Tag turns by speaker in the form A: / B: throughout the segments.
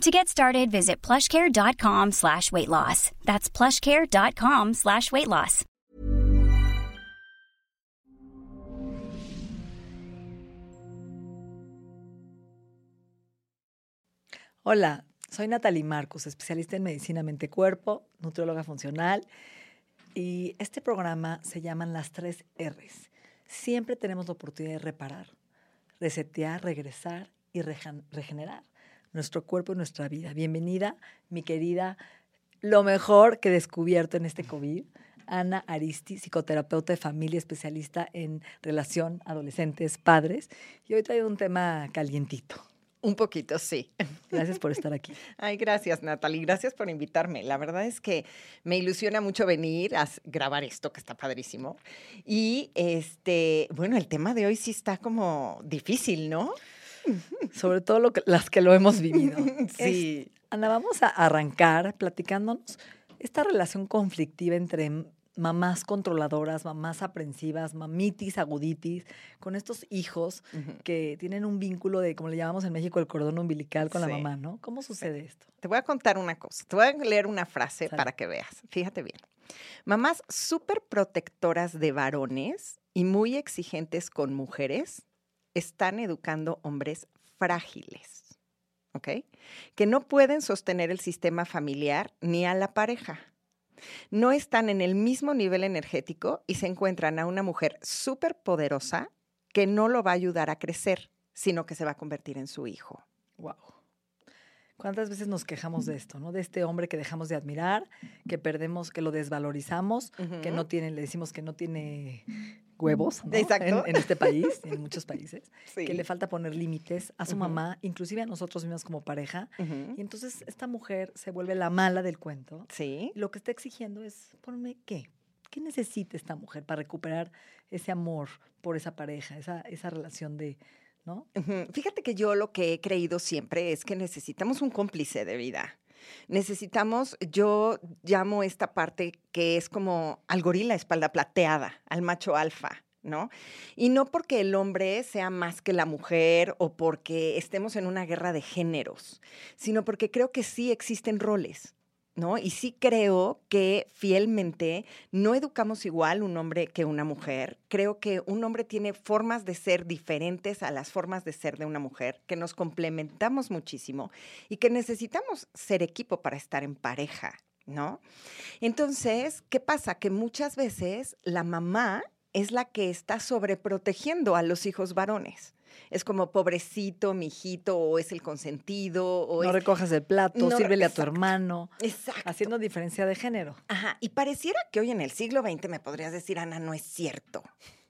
A: To get started, visit plushcare.com slash weight loss. That's plushcare.com slash weight loss.
B: Hola, soy Natalie Marcos, especialista en medicina mente-cuerpo, nutrióloga funcional, y este programa se llaman las tres R's. Siempre tenemos la oportunidad de reparar, resetear, regresar y regenerar nuestro cuerpo y nuestra vida. Bienvenida, mi querida, lo mejor que he descubierto en este COVID. Ana Aristi, psicoterapeuta de familia, especialista en relación adolescentes, padres. Y hoy traigo un tema calientito.
C: Un poquito, sí.
B: Gracias por estar aquí.
C: Ay, gracias, Natalie. Gracias por invitarme. La verdad es que me ilusiona mucho venir a grabar esto, que está padrísimo. Y este, bueno, el tema de hoy sí está como difícil, ¿no?
B: Sobre todo lo las que lo hemos vivido.
C: sí.
B: Ana, vamos a arrancar platicándonos esta relación conflictiva entre mamás controladoras, mamás aprensivas, mamitis, aguditis, con estos hijos que tienen un vínculo de, como le llamamos en México, el cordón umbilical con la mamá, ¿no? ¿Cómo sucede esto?
C: Te voy a contar una cosa, te voy a leer una frase para que veas. Fíjate bien. Mamás súper protectoras de varones y muy exigentes con mujeres están educando hombres frágiles, ¿ok? Que no pueden sostener el sistema familiar ni a la pareja. No están en el mismo nivel energético y se encuentran a una mujer súper poderosa que no lo va a ayudar a crecer, sino que se va a convertir en su hijo.
B: Wow. ¿Cuántas veces nos quejamos de esto, no? De este hombre que dejamos de admirar, que perdemos, que lo desvalorizamos, que no tiene, le decimos que no tiene huevos En, este país en muchos países, que le falta poner límites a su mamá, inclusive a nosotros mismos como pareja. Y entonces esta mujer se vuelve la mala del cuento.
C: Sí.
B: lo que está exigiendo es, ponme qué. ¿Qué necesita esta mujer para recuperar ese amor por esa pareja, esa, esa relación de,
C: Fíjate que yo lo que he creído siempre es que necesitamos un cómplice de vida. Necesitamos, yo llamo esta parte que es como al gorila espalda plateada, al macho alfa, ¿no? Y no porque el hombre sea más que la mujer o porque estemos en una guerra de géneros, sino porque creo que sí existen roles. ¿No? Y sí creo que fielmente no educamos igual un hombre que una mujer. Creo que un hombre tiene formas de ser diferentes a las formas de ser de una mujer, que nos complementamos muchísimo y que necesitamos ser equipo para estar en pareja, ¿no? Entonces, ¿qué pasa? Que muchas veces la mamá es la que está sobreprotegiendo a los hijos varones es como pobrecito, mijito, o es el consentido. O
B: no recojas el plato, sírvele a tu hermano.
C: Exacto.
B: Haciendo diferencia de género.
C: Ajá. Y pareciera que hoy en el siglo XX me podrías decir, Ana, no es cierto.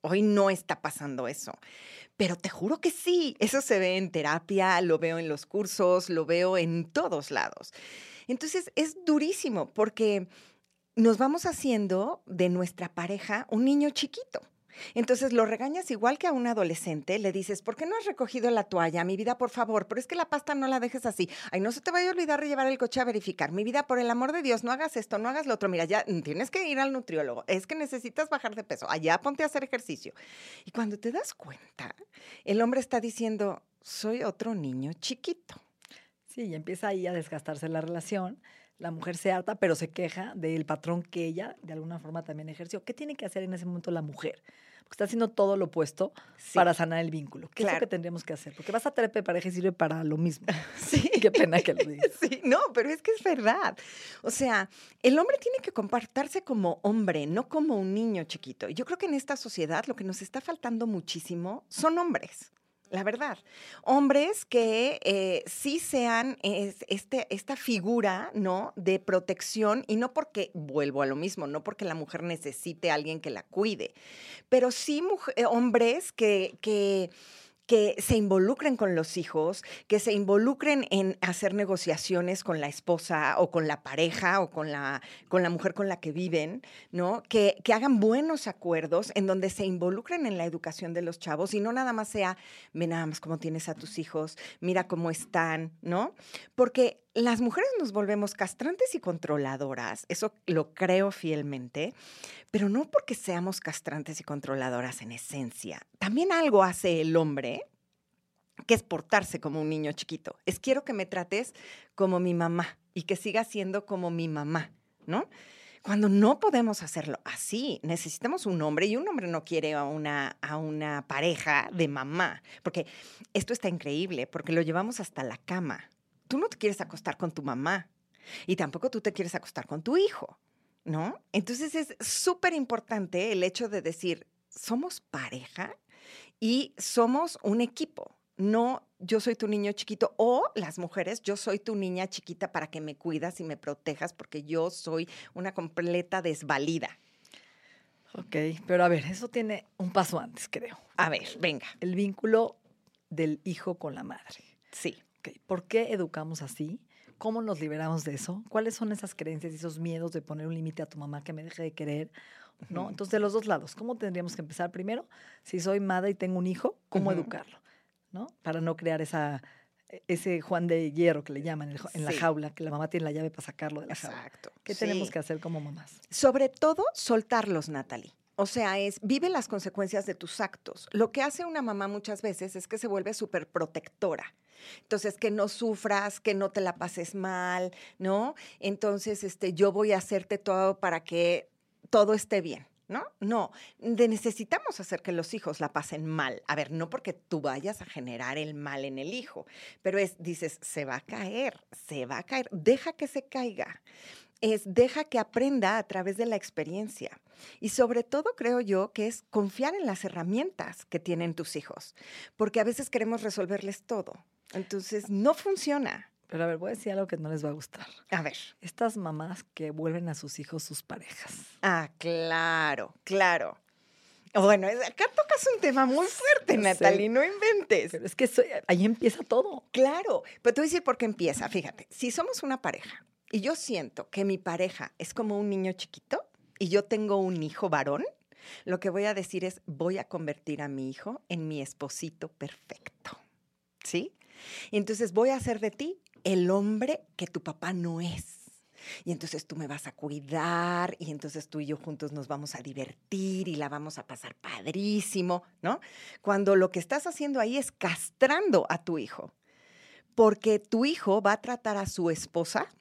C: Hoy no está pasando eso. Pero te juro que sí. Eso se ve en terapia, lo veo en los cursos, lo veo en todos lados. Entonces es durísimo porque nos vamos haciendo de nuestra pareja un niño chiquito. Entonces lo regañas igual que a un adolescente, le dices, ¿por qué no has recogido la toalla? Mi vida, por favor, pero es que la pasta no la dejes así. Ay, no se te vaya a olvidar llevar el coche a verificar. Mi vida, por el amor de Dios, no hagas esto, no hagas lo otro. Mira, ya tienes que ir al nutriólogo. Es que necesitas bajar de peso. Allá ponte a hacer ejercicio. Y cuando te das cuenta, el hombre está diciendo, soy otro niño chiquito.
B: Sí, y empieza ahí a desgastarse la relación la mujer se harta, pero se queja del patrón que ella de alguna forma también ejerció. ¿Qué tiene que hacer en ese momento la mujer? Porque está haciendo todo lo opuesto para sanar el vínculo. ¿Qué es lo que tendríamos que hacer? Porque vas a terapia de pareja y sirve para lo mismo.
C: Sí.
B: Qué pena que lo digas.
C: Sí, no, pero es que es verdad. O sea, el hombre tiene que comportarse como hombre, no como un niño chiquito. Y yo creo que en esta sociedad lo que nos está faltando muchísimo son hombres la verdad. Hombres que eh, sí sean este, esta figura, ¿no? De protección y no porque, vuelvo a lo mismo, no porque la mujer necesite a alguien que la cuide, pero sí eh, hombres que, que que se involucren con los hijos, que se involucren en hacer negociaciones con la esposa o con la pareja o con la, con la mujer con la que viven, ¿no? Que, que hagan buenos acuerdos en donde se involucren en la educación de los chavos y no nada más sea, ve nada más cómo tienes a tus hijos, mira cómo están, ¿no? Porque las mujeres nos volvemos castrantes y controladoras, eso lo creo fielmente, pero no porque seamos castrantes y controladoras en esencia. También algo hace el hombre que es portarse como un niño chiquito. Es quiero que me trates como mi mamá y que siga siendo como mi mamá, ¿no? Cuando no podemos hacerlo así, necesitamos un hombre y un hombre no quiere a una, a una pareja de mamá, porque esto está increíble, porque lo llevamos hasta la cama tú no te quieres acostar con tu mamá y tampoco tú te quieres acostar con tu hijo, ¿no? Entonces es súper importante el hecho de decir, somos pareja y somos un equipo. No, yo soy tu niño chiquito o las mujeres, yo soy tu niña chiquita para que me cuidas y me protejas porque yo soy una completa desvalida.
B: Ok, pero a ver, eso tiene un paso antes, creo.
C: A ver, venga.
B: El vínculo del hijo con la madre.
C: Sí.
B: ¿Por qué educamos así? ¿Cómo nos liberamos de eso? ¿Cuáles son esas creencias y esos miedos de poner un límite a tu mamá que me deje de querer? ¿No? Entonces, de los dos lados, ¿cómo tendríamos que empezar? Primero, si soy madre y tengo un hijo, ¿cómo educarlo? ¿No? Para no crear esa, ese Juan de Hierro que le llaman en, la jaula, que la mamá tiene la llave para sacarlo de la jaula. Exacto. ¿Qué tenemos que hacer como mamás?
C: Sobre todo, soltarlos, Natalie. O sea, es vive las consecuencias de tus actos. Lo que hace una mamá muchas veces es que se vuelve súper protectora. Entonces, que no sufras, que no te la pases mal, ¿no? Entonces, este, yo voy a hacerte todo para que todo esté bien. ¿no? No, necesitamos hacer que los hijos la pasen mal. A ver, no porque tú vayas a generar el mal en el hijo, pero es, dices, se va a caer, se va a caer, deja que se caiga es deja que aprenda a través de la experiencia. Y sobre todo creo yo que es confiar en las herramientas que tienen tus hijos, porque a veces queremos resolverles todo. Entonces, no funciona.
B: Pero a ver, voy a decir algo que no les va a gustar.
C: A ver.
B: Estas mamás que vuelven a sus hijos sus parejas.
C: Ah, claro, claro. Bueno, acá tocas un tema muy fuerte, Natalie, no inventes.
B: Pero es que ahí empieza todo.
C: Claro, pero te voy a decir por qué empieza. Fíjate, si somos una pareja y yo siento que mi pareja es como un niño chiquito y yo tengo un hijo varón, lo que voy a decir es, voy a convertir a mi hijo en mi esposito perfecto. ¿Sí? Entonces voy a hacer de ti el hombre que tu papá no es. Y entonces tú me vas a cuidar y entonces tú y yo juntos nos vamos a divertir y la vamos a pasar padrísimo, ¿no? Cuando lo que estás haciendo ahí es castrando a tu hijo, porque tu hijo va a tratar a su esposa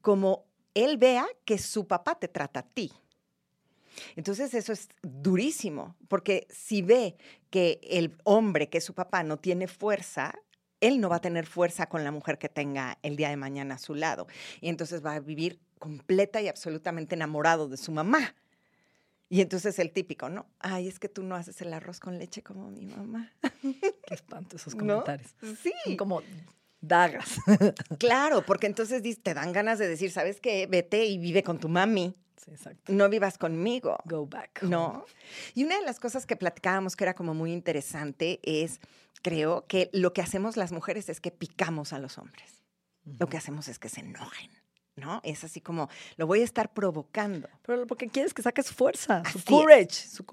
C: como él vea que su papá te trata a ti. Entonces eso es durísimo, porque si ve que el hombre, que es su papá, no tiene fuerza, él no va a tener fuerza con la mujer que tenga el día de mañana a su lado. Y entonces va a vivir completa y absolutamente enamorado de su mamá. Y entonces el típico, ¿no? Ay, es que tú no haces el arroz con leche como mi mamá.
B: Qué espanto esos comentarios.
C: Sí.
B: como dagas.
C: claro, porque entonces te dan ganas de decir, ¿sabes qué? Vete y vive con tu mami. Sí, exacto. No vivas conmigo.
B: Go back.
C: No. Y una de las cosas que platicábamos que era como muy interesante es, creo, que lo que hacemos las mujeres es que picamos a los hombres. Lo que hacemos es que se enojen. ¿no? Es así como, lo voy a estar provocando.
B: Pero porque quieres que saque su fuerza, su courage, su,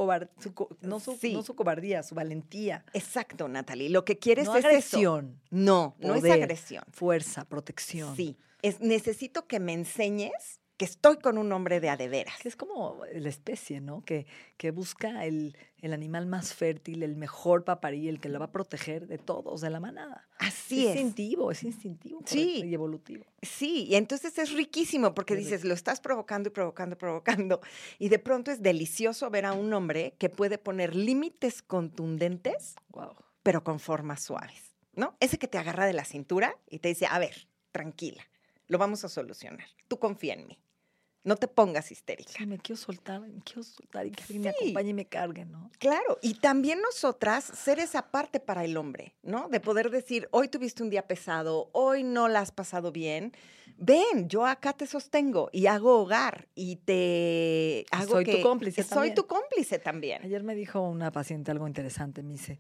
B: no, su, cobardía, su valentía.
C: Exacto, Natalie. Lo que quieres
B: es
C: agresión. No, no es agresión.
B: Fuerza, protección.
C: Sí. Es, necesito que me enseñes que estoy con un hombre de adeveras.
B: Es como la especie, ¿no? Que, que busca el, el, animal más fértil, el mejor paparí, el que lo va a proteger de todos, de la manada.
C: Así es.
B: Es instintivo, es instintivo
C: sí.
B: y evolutivo.
C: Sí, y entonces es riquísimo porque dices, lo estás provocando y provocando y provocando. Y de pronto es delicioso ver a un hombre que puede poner límites contundentes,
B: wow.
C: pero con formas suaves, ¿no? Ese que te agarra de la cintura y te dice, a ver, tranquila, lo vamos a solucionar. Tú confía en mí. No te pongas histérica.
B: Sí, me quiero soltar, me quiero soltar y que alguien me acompañe y me cargue, ¿no?
C: Claro, y también nosotras ser esa parte para el hombre, ¿no? De poder decir, hoy tuviste un día pesado, hoy no la has pasado bien. Ven, yo acá te sostengo y hago hogar y te hago
B: soy tu cómplice
C: soy tu cómplice también.
B: Ayer me dijo una paciente algo interesante, me dice,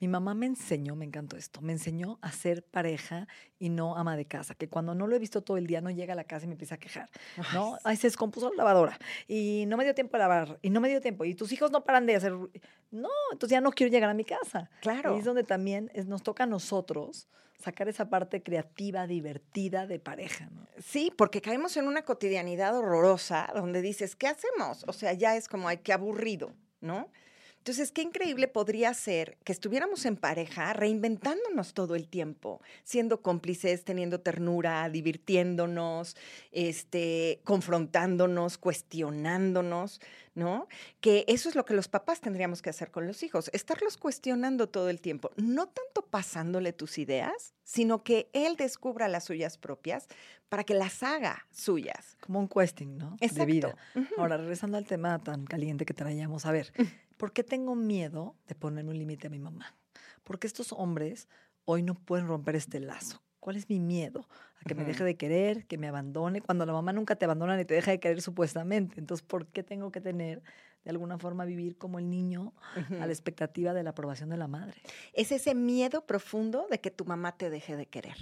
B: Mi mamá me enseñó, me encantó esto, me enseñó a ser pareja y no ama de casa, que cuando no lo he visto todo el día no llega a la casa y me empieza a quejar, ¿no? Ay, se descompuso la lavadora y no me dio tiempo de lavar y no me dio tiempo y tus hijos no paran de hacer... No, entonces ya no quiero llegar a mi casa.
C: Claro.
B: Y es donde también es- nos toca a nosotros sacar esa parte creativa, divertida de pareja, ¿no?
C: Sí, porque caemos en una cotidianidad horrorosa donde dices, ¿qué hacemos? O sea, ya es como, ay, qué aburrido, ¿no? Entonces, qué increíble podría ser que estuviéramos en pareja, reinventándonos todo el tiempo, siendo cómplices, teniendo ternura, divirtiéndonos, este, confrontándonos, cuestionándonos, ¿no? Que eso es lo que los papás tendríamos que hacer con los hijos, estarlos cuestionando todo el tiempo, no tanto pasándole tus ideas, sino que él descubra las suyas propias para que las haga suyas.
B: Como un questing, ¿no? De
C: Exacto.
B: vida.
C: Ujú.
B: Ahora, regresando al tema tan caliente que traíamos, a ver, ¿por qué tengo miedo de ponerme un límite a mi mamá? Porque estos hombres hoy no pueden romper este lazo. ¿Cuál es mi miedo? A que me deje de querer, que me abandone, cuando la mamá nunca te abandona ni te deja de querer supuestamente. Entonces, ¿por qué tengo que tener, de alguna forma, vivir como el niño a la expectativa de la aprobación de la madre?
C: Es ese miedo profundo de que tu mamá te deje de querer.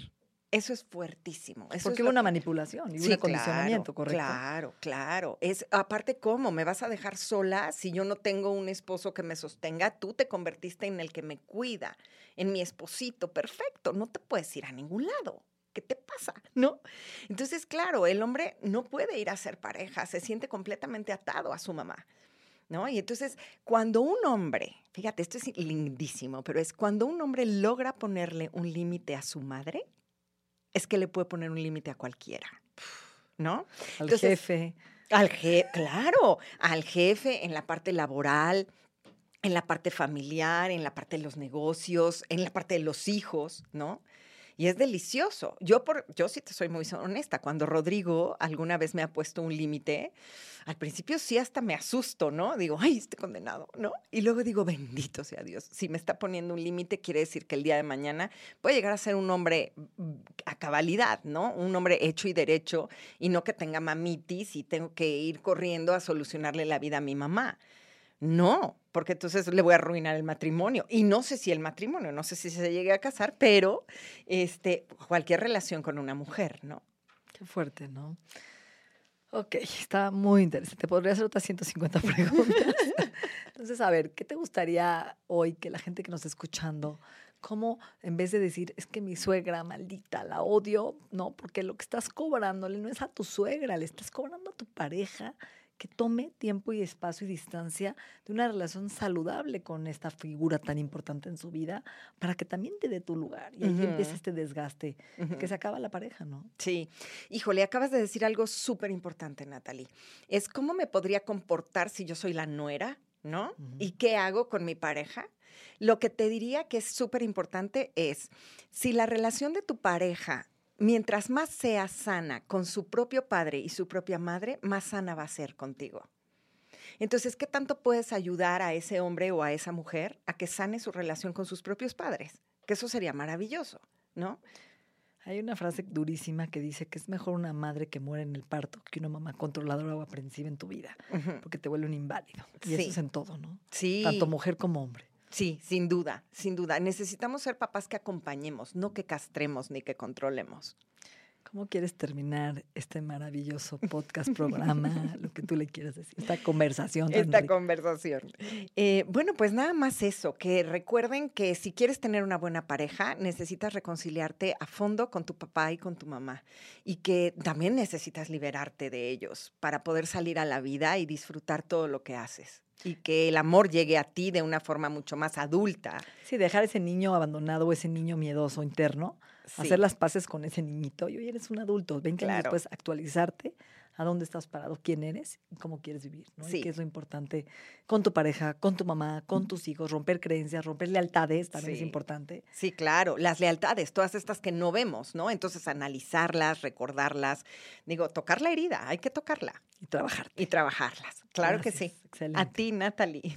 C: Eso es fuertísimo. Eso
B: Porque
C: es
B: hubo una
C: que-
B: manipulación y
C: Sí,
B: un acondicionamiento,
C: claro,
B: ¿correcto?
C: Claro, claro. Es aparte cómo me vas a dejar sola si yo no tengo un esposo que me sostenga. Tú te convertiste en el que me cuida, en mi esposito. Perfecto. No te puedes ir a ningún lado. ¿Qué te pasa? ¿No? Entonces, claro, el hombre no puede ir a ser pareja. Se siente completamente atado a su mamá. ¿No? Y entonces, cuando un hombre, fíjate, esto es lindísimo, pero es cuando un hombre logra ponerle un límite a su madre, es que le puede poner un límite a cualquiera, ¿no?
B: Al
C: Entonces,
B: jefe.
C: Al jefe, claro, al jefe en la parte laboral, en la parte familiar, en la parte de los negocios, en la parte de los hijos, ¿no? Y es delicioso. Yo, por, yo sí te soy muy honesta. Cuando Rodrigo alguna vez me ha puesto un límite, al principio sí hasta me asusto, ¿no? Digo, ay, este condenado, ¿no? Y luego digo, bendito sea Dios. Si me está poniendo un límite, quiere decir que el día de mañana puede llegar a ser un hombre mm, a cabalidad, ¿no? Un hombre hecho y derecho y no que tenga mamitis y tengo que ir corriendo a solucionarle la vida a mi mamá. No, porque entonces le voy a arruinar el matrimonio. Y no sé si el matrimonio, no sé si se llegue a casar, pero este, cualquier relación con una mujer, ¿no?
B: Qué fuerte, ¿no? Ok, está muy interesante. Podría hacer otras 150 preguntas. Entonces, a ver, ¿qué te gustaría hoy que la gente que nos está escuchando, cómo en vez de decir, es que mi suegra maldita, la odio, no, porque lo que estás cobrándole no es a tu suegra, le estás cobrando a tu pareja que tome tiempo y espacio y distancia de una relación saludable con esta figura tan importante en su vida para que también te dé tu lugar. Y ahí
C: Ujú.
B: empieza este desgaste, que se acaba la pareja, ¿no?
C: Sí, híjole, acabas de decir algo súper importante, Natalie. Es cómo me podría comportar si yo soy la nuera, ¿no? ¿Y qué hago con mi pareja? Lo que te diría que es súper importante es, si la relación de tu pareja, mientras más sea sana con su propio padre y su propia madre, más sana va a ser contigo. Entonces, ¿qué tanto puedes ayudar a ese hombre o a esa mujer a que sane su relación con sus propios padres? Que eso sería maravilloso, ¿no?
B: Hay una frase durísima que dice que es mejor una madre que muere en el parto que una mamá controladora o aprensiva en tu vida, porque te vuelve un inválido. Y
C: Sí.
B: eso es en todo, ¿no?
C: Sí.
B: Tanto mujer como hombre.
C: Sí, sin duda, sin duda. Necesitamos ser papás que acompañemos, no que castremos ni que controlemos.
B: ¿Cómo quieres terminar este maravilloso podcast, programa, lo que tú le quieras decir, esta conversación? tan
C: Esta
B: rica?
C: conversación. Eh, bueno, pues nada más eso, que recuerden que si quieres tener una buena pareja, necesitas reconciliarte a fondo con tu papá y con tu mamá. Y que también necesitas liberarte de ellos para poder salir a la vida y disfrutar todo lo que haces. Y que el amor llegue a ti de una forma mucho más adulta.
B: Sí, dejar ese niño abandonado o ese niño miedoso interno,
C: Sí.
B: hacer las paces con ese niñito. Y hoy eres un adulto, 20 años
C: Claro.
B: después actualizarte a dónde estás parado, quién eres y cómo quieres vivir, ¿no? Y
C: Sí.
B: qué es lo importante con tu pareja, con tu mamá, con tus hijos, romper creencias, romper lealtades, también es importante.
C: Sí, claro, las lealtades, todas estas que no vemos, ¿no? Entonces analizarlas, recordarlas, digo, tocar la herida, hay que tocarla
B: Y trabajar.
C: y trabajarlas. Claro que sí.
B: Excelente.
C: A ti, Natalie.